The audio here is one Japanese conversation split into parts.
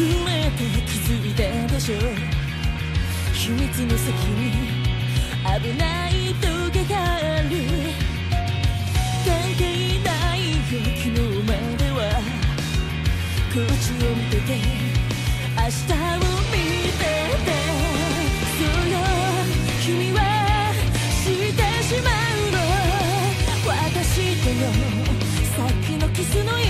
含めて気づいたでしょ秘密の先に危ない棘がある関係ないよ昨日まではこっちを見てて明日を見ててそう君は知ってしまうの。私との先のキスの意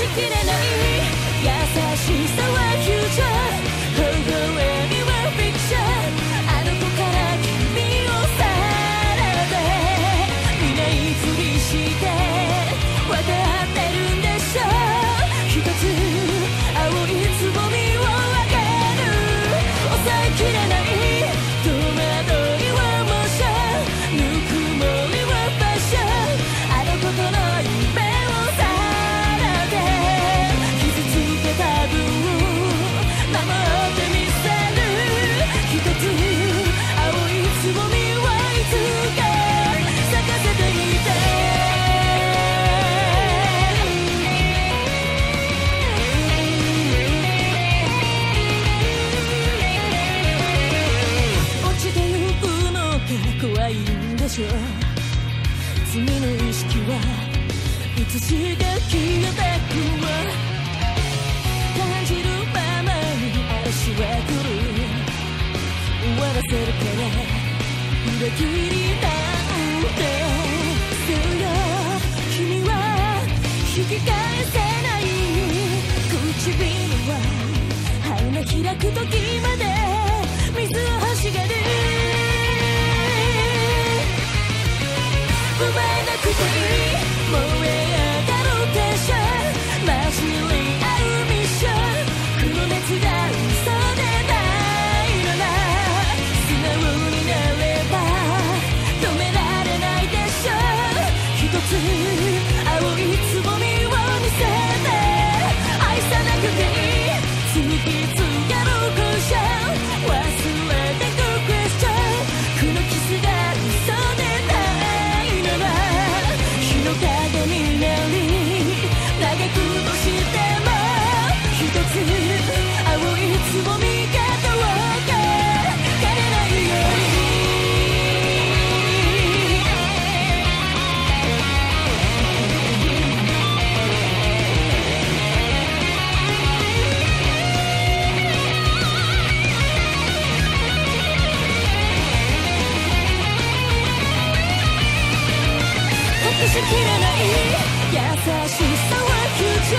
しきれない優罪の意識はいつしか消えてくわ感じる。ままに嵐は来る終わらせるから裏切りなんてそうよ君は引き返せない唇は花開く時まで水をしきれない。優しさはフューチャ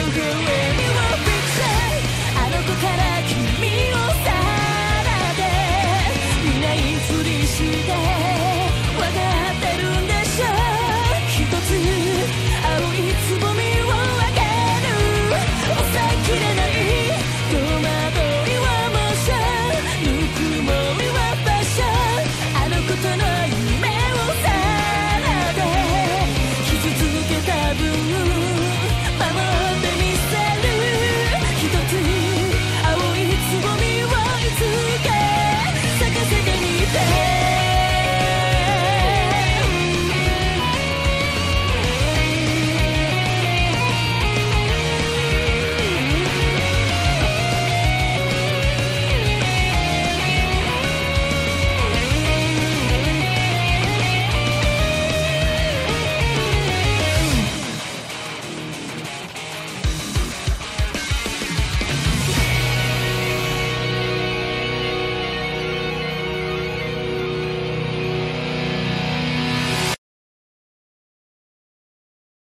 ー